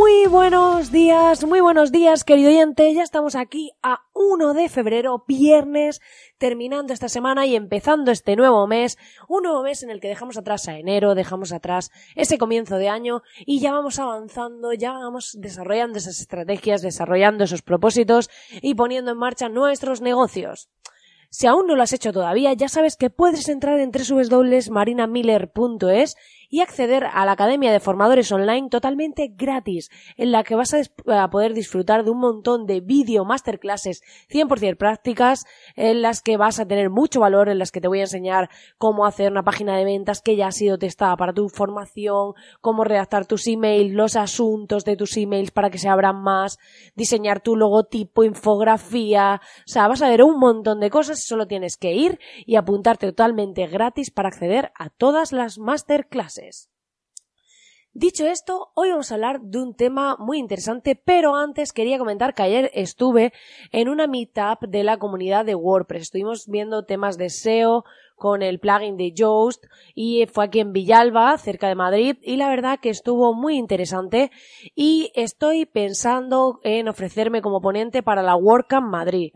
Muy buenos días, muy buenos días, querido oyente. Ya estamos aquí a 1 de febrero, viernes, terminando esta semana y empezando este nuevo mes. Un nuevo mes en el que dejamos atrás a enero, dejamos atrás ese comienzo de año y ya vamos avanzando, ya vamos desarrollando esas estrategias, desarrollando esos propósitos y poniendo en marcha nuestros negocios. Si aún no lo has hecho todavía, ya sabes que puedes entrar en www.marinamiller.es y acceder a la Academia de Formadores Online totalmente gratis, en la que vas a, poder disfrutar de un montón de vídeo masterclasses 100% prácticas, en las que vas a tener mucho valor, en las que te voy a enseñar cómo hacer una página de ventas que ya ha sido testada para tu formación, cómo redactar tus emails, los asuntos de tus emails para que se abran más, diseñar tu logotipo, infografía, o sea, vas a ver un montón de cosas, solo tienes que ir y apuntarte totalmente gratis para acceder a todas las masterclasses. Dicho esto, hoy vamos a hablar de un tema muy interesante, pero antes quería comentar que ayer estuve en una meetup de la comunidad de WordPress. Estuvimos viendo temas de SEO con el plugin de Yoast y fue aquí en Villalba, cerca de Madrid, y la verdad que estuvo muy interesante y estoy pensando en ofrecerme como ponente para la WordCamp Madrid.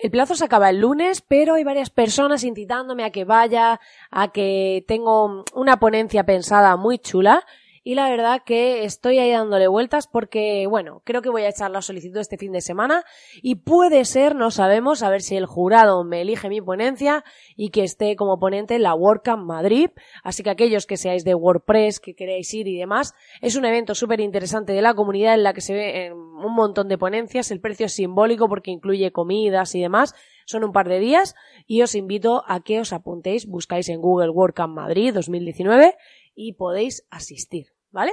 El plazo se acaba el lunes, pero hay varias personas incitándome a que vaya, a que tengo una ponencia pensada muy chula y la verdad que estoy ahí dándole vueltas porque, bueno, creo que voy a echar la solicitud este fin de semana y puede ser, no sabemos, a ver si el jurado me elige mi ponencia y que esté como ponente en la WordCamp Madrid. Así que aquellos que seáis de WordPress, que queréis ir y demás, es un evento súper interesante de la comunidad en la que se ve un montón de ponencias. El precio es simbólico porque incluye comidas y demás. Son un par de días y os invito a que os apuntéis, buscáis en Google WordCamp Madrid 2019 y podéis asistir, ¿vale?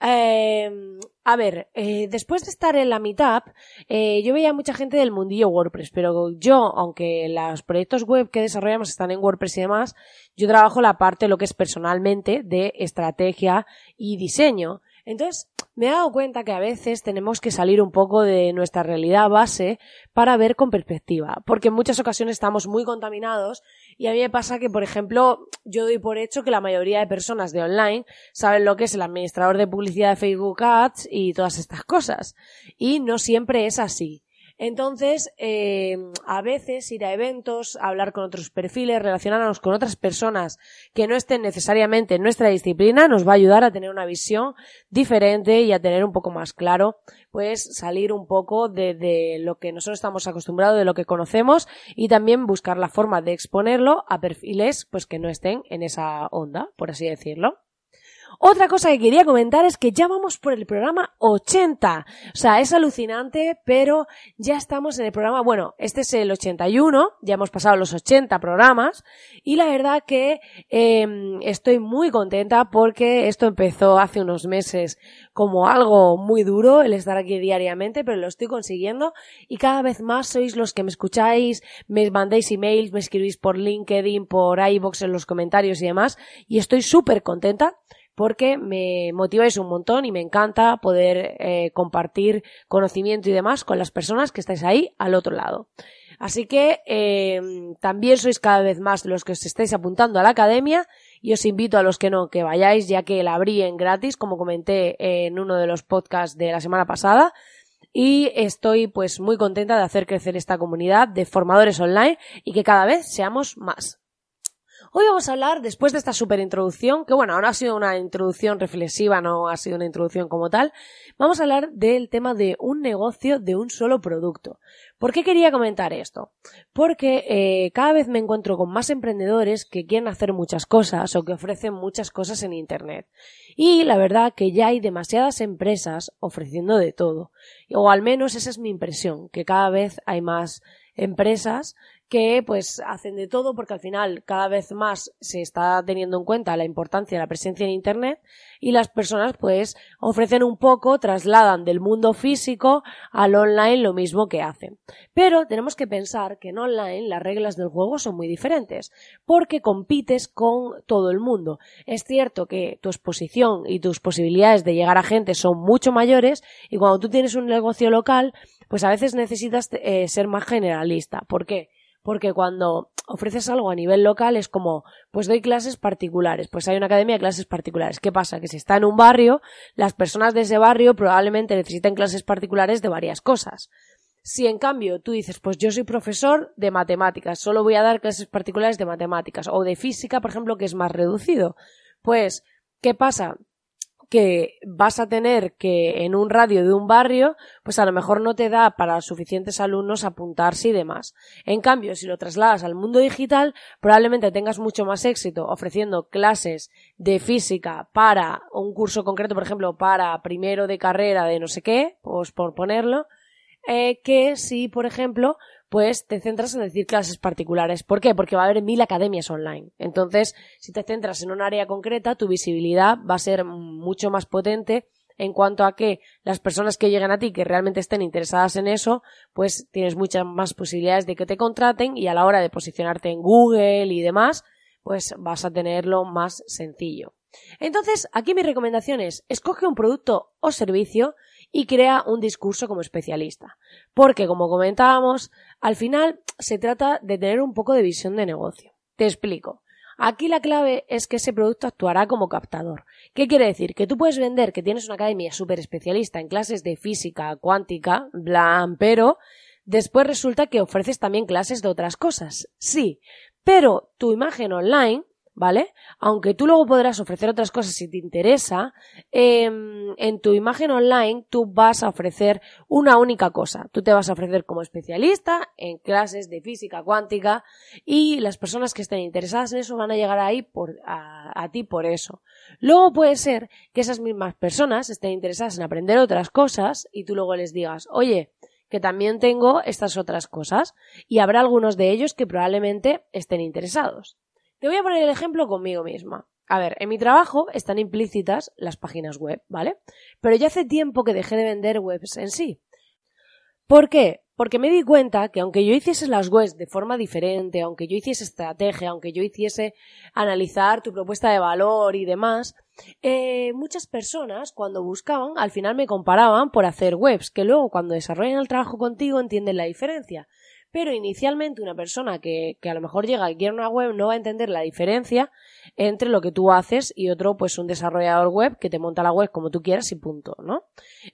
Em, a ver, eh, después de estar en la meetup, eh, yo veía mucha gente del mundillo WordPress, pero yo, aunque los proyectos web que desarrollamos están en WordPress y demás, yo trabajo la parte, lo que es personalmente, de estrategia y diseño. Entonces, me he dado cuenta que a veces tenemos que salir un poco de nuestra realidad base para ver con perspectiva, porque en muchas ocasiones estamos muy contaminados y a mí me pasa que, por ejemplo, yo doy por hecho que la mayoría de personas de online saben lo que es el administrador de publicidad de Facebook Ads y todas estas cosas, y no siempre es así. Entonces, eh, a veces ir a eventos, hablar con otros perfiles, relacionarnos con otras personas que no estén necesariamente en nuestra disciplina, nos va a ayudar a tener una visión diferente y a tener un poco más claro, pues salir un poco de, de lo que nosotros estamos acostumbrados, de lo que conocemos y también buscar la forma de exponerlo a perfiles, pues que no estén en esa onda, por así decirlo. Otra cosa que quería comentar es que ya vamos por el programa 80. O sea, es alucinante, pero ya estamos en el programa, bueno, este es el 81, ya hemos pasado los 80 programas y la verdad que em, estoy muy contenta porque esto empezó hace unos meses como algo muy duro el estar aquí diariamente, pero lo estoy consiguiendo y cada vez más sois los que me escucháis, me mandéis emails, me escribís por LinkedIn, por iBox en los comentarios y demás y estoy súper contenta porque me motiváis un montón y me encanta poder eh, compartir conocimiento y demás con las personas que estáis ahí al otro lado. Así que eh, también sois cada vez más los que os estáis apuntando a la academia y os invito a los que no que vayáis ya que la abrí en gratis como comenté en uno de los podcasts de la semana pasada y estoy pues muy contenta de hacer crecer esta comunidad de formadores online y que cada vez seamos más. Hoy vamos a hablar, después de esta super introducción, que bueno, ahora ha sido una introducción reflexiva, no ha sido una introducción como tal, vamos a hablar del tema de un negocio de un solo producto. ¿Por qué quería comentar esto? Porque eh, cada vez me encuentro con más emprendedores que quieren hacer muchas cosas o que ofrecen muchas cosas en Internet. Y la verdad que ya hay demasiadas empresas ofreciendo de todo. O al menos esa es mi impresión, que cada vez hay más empresas que pues hacen de todo porque al final cada vez más se está teniendo en cuenta la importancia de la presencia en internet y las personas pues ofrecen un poco, trasladan del mundo físico al online lo mismo que hacen. Pero tenemos que pensar que en online las reglas del juego son muy diferentes porque compites con todo el mundo. Es cierto que tu exposición y tus posibilidades de llegar a gente son mucho mayores y cuando tú tienes un negocio local pues a veces necesitas eh, ser más generalista. ¿Por qué? Porque cuando ofreces algo a nivel local es como, pues doy clases particulares, pues hay una academia de clases particulares. ¿Qué pasa? Que si está en un barrio, las personas de ese barrio probablemente necesiten clases particulares de varias cosas. Si en cambio tú dices, pues yo soy profesor de matemáticas, solo voy a dar clases particulares de matemáticas, o de física, por ejemplo, que es más reducido, pues, ¿qué pasa? Que vas a tener que en un radio de un barrio, pues a lo mejor no te da para suficientes alumnos apuntarse y demás. En cambio, si lo trasladas al mundo digital, probablemente tengas mucho más éxito ofreciendo clases de física para un curso concreto, por ejemplo, para primero de carrera de no sé qué, pues por ponerlo, eh, que si, por ejemplo, pues te centras en decir clases particulares. ¿Por qué? Porque va a haber mil academias online. Entonces, si te centras en un área concreta, tu visibilidad va a ser mucho más potente en cuanto a que las personas que lleguen a ti que realmente estén interesadas en eso, pues tienes muchas más posibilidades de que te contraten y a la hora de posicionarte en Google y demás, pues vas a tenerlo más sencillo. Entonces, aquí mi recomendación es, escoge un producto o servicio y crea un discurso como especialista. Porque, como comentábamos, al final se trata de tener un poco de visión de negocio. Te explico. Aquí la clave es que ese producto actuará como captador. ¿Qué quiere decir? Que tú puedes vender que tienes una academia súper especialista en clases de física cuántica, blan, pero después resulta que ofreces también clases de otras cosas. Sí, pero tu imagen online ¿vale? Aunque tú luego podrás ofrecer otras cosas si te interesa, em, en tu imagen online tú vas a ofrecer una única cosa. Tú te vas a ofrecer como especialista en clases de física cuántica y las personas que estén interesadas en eso van a llegar ahí por, a, a ti por eso. Luego puede ser que esas mismas personas estén interesadas en aprender otras cosas y tú luego les digas, oye, que también tengo estas otras cosas y habrá algunos de ellos que probablemente estén interesados. Te voy a poner el ejemplo conmigo misma. A ver, en mi trabajo están implícitas las páginas web, ¿vale? Pero ya hace tiempo que dejé de vender webs en sí. ¿Por qué? Porque me di cuenta que aunque yo hiciese las webs de forma diferente, aunque yo hiciese estrategia, aunque yo hiciese analizar tu propuesta de valor y demás, eh, muchas personas cuando buscaban al final me comparaban por hacer webs, que luego cuando desarrollan el trabajo contigo entienden la diferencia pero inicialmente una persona que, que, a lo mejor llega y quiere una web no va a entender la diferencia entre lo que tú haces y otro, pues un desarrollador web que te monta la web como tú quieras y punto, ¿no?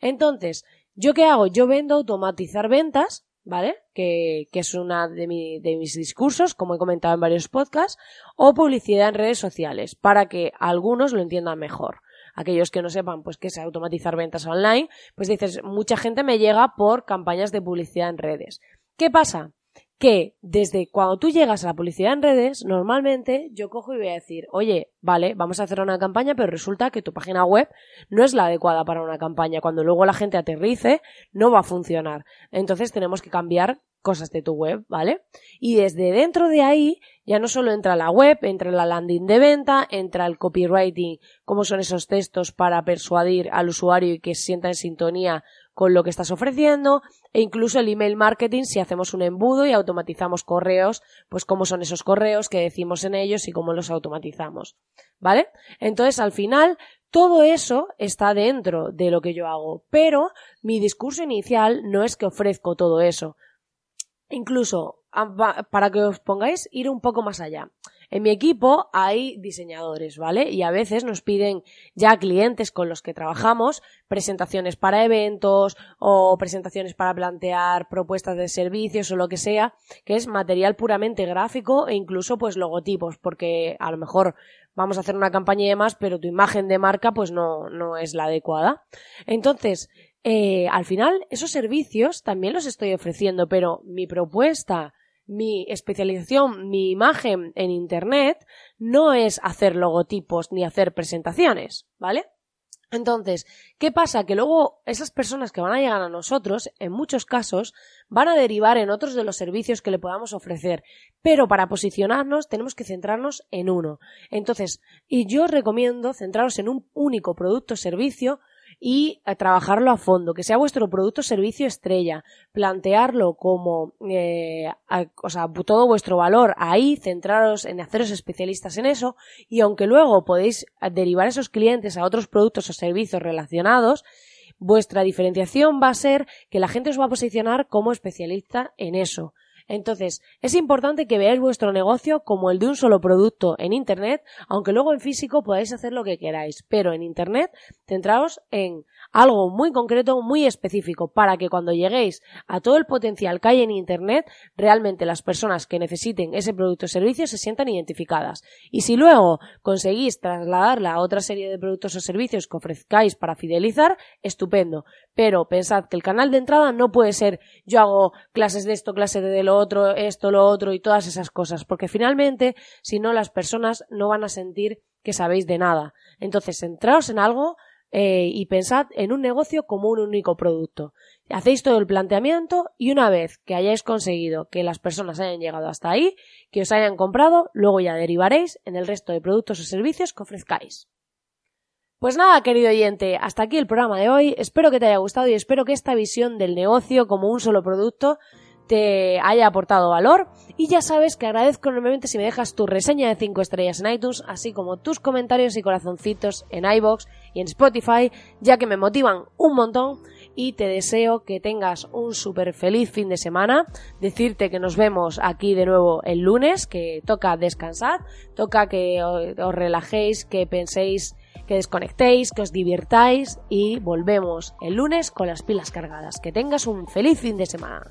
Entonces, ¿yo qué hago? Yo vendo automatizar ventas, ¿vale? Que, que es una de, mi, de mis discursos, como he comentado en varios podcasts, o publicidad en redes sociales, para que algunos lo entiendan mejor aquellos que no sepan pues qué es automatizar ventas online, pues dices, mucha gente me llega por campañas de publicidad en redes. ¿Qué pasa? Que desde cuando tú llegas a la publicidad en redes, normalmente yo cojo y voy a decir, oye, vale, vamos a hacer una campaña, pero resulta que tu página web no es la adecuada para una campaña. Cuando luego la gente aterrice, no va a funcionar. Entonces tenemos que cambiar cosas de tu web, ¿vale? Y desde dentro de ahí ya no solo entra la web, entra la landing de venta, entra el copywriting, cómo son esos textos para persuadir al usuario y que se sienta en sintonía con lo que estás ofreciendo e incluso el email marketing si hacemos un embudo y automatizamos correos, pues cómo son esos correos que decimos en ellos y cómo los automatizamos. ¿Vale? Entonces al final todo eso está dentro de lo que yo hago, pero mi discurso inicial no es que ofrezco todo eso. Incluso para que os pongáis ir un poco más allá. En mi equipo hay diseñadores, ¿vale? Y a veces nos piden ya clientes con los que trabajamos presentaciones para eventos o presentaciones para plantear propuestas de servicios o lo que sea, que es material puramente gráfico e incluso pues logotipos, porque a lo mejor vamos a hacer una campaña y demás, pero tu imagen de marca pues no, no es la adecuada. Entonces, eh, al final esos servicios también los estoy ofreciendo, pero mi propuesta mi especialización, mi imagen en Internet no es hacer logotipos ni hacer presentaciones, ¿vale? Entonces, ¿qué pasa? Que luego esas personas que van a llegar a nosotros, en muchos casos, van a derivar en otros de los servicios que le podamos ofrecer. Pero para posicionarnos tenemos que centrarnos en uno. Entonces, y yo recomiendo centraros en un único producto o servicio y a trabajarlo a fondo, que sea vuestro producto o servicio estrella, plantearlo como, eh, o sea, todo vuestro valor ahí, centraros en haceros especialistas en eso y aunque luego podéis derivar esos clientes a otros productos o servicios relacionados, vuestra diferenciación va a ser que la gente os va a posicionar como especialista en eso. Entonces, es importante que veáis vuestro negocio como el de un solo producto en Internet, aunque luego en físico podáis hacer lo que queráis, pero en Internet centraos en algo muy concreto, muy específico, para que cuando lleguéis a todo el potencial que hay en Internet, realmente las personas que necesiten ese producto o servicio se sientan identificadas. Y si luego conseguís trasladarla a otra serie de productos o servicios que ofrezcáis para fidelizar, estupendo. Pero pensad que el canal de entrada no puede ser yo hago clases de esto, clases de lo otro, esto, lo otro y todas esas cosas, porque finalmente, si no, las personas no van a sentir que sabéis de nada. Entonces, centraos en algo eh, y pensad en un negocio como un único producto. Hacéis todo el planteamiento y una vez que hayáis conseguido que las personas hayan llegado hasta ahí, que os hayan comprado, luego ya derivaréis en el resto de productos o servicios que ofrezcáis. Pues nada, querido oyente, hasta aquí el programa de hoy. Espero que te haya gustado y espero que esta visión del negocio como un solo producto te haya aportado valor y ya sabes que agradezco enormemente si me dejas tu reseña de 5 estrellas en iTunes, así como tus comentarios y corazoncitos en iBox y en Spotify, ya que me motivan un montón y te deseo que tengas un súper feliz fin de semana. Decirte que nos vemos aquí de nuevo el lunes, que toca descansar, toca que os relajéis, que penséis, que desconectéis, que os divirtáis y volvemos el lunes con las pilas cargadas. Que tengas un feliz fin de semana.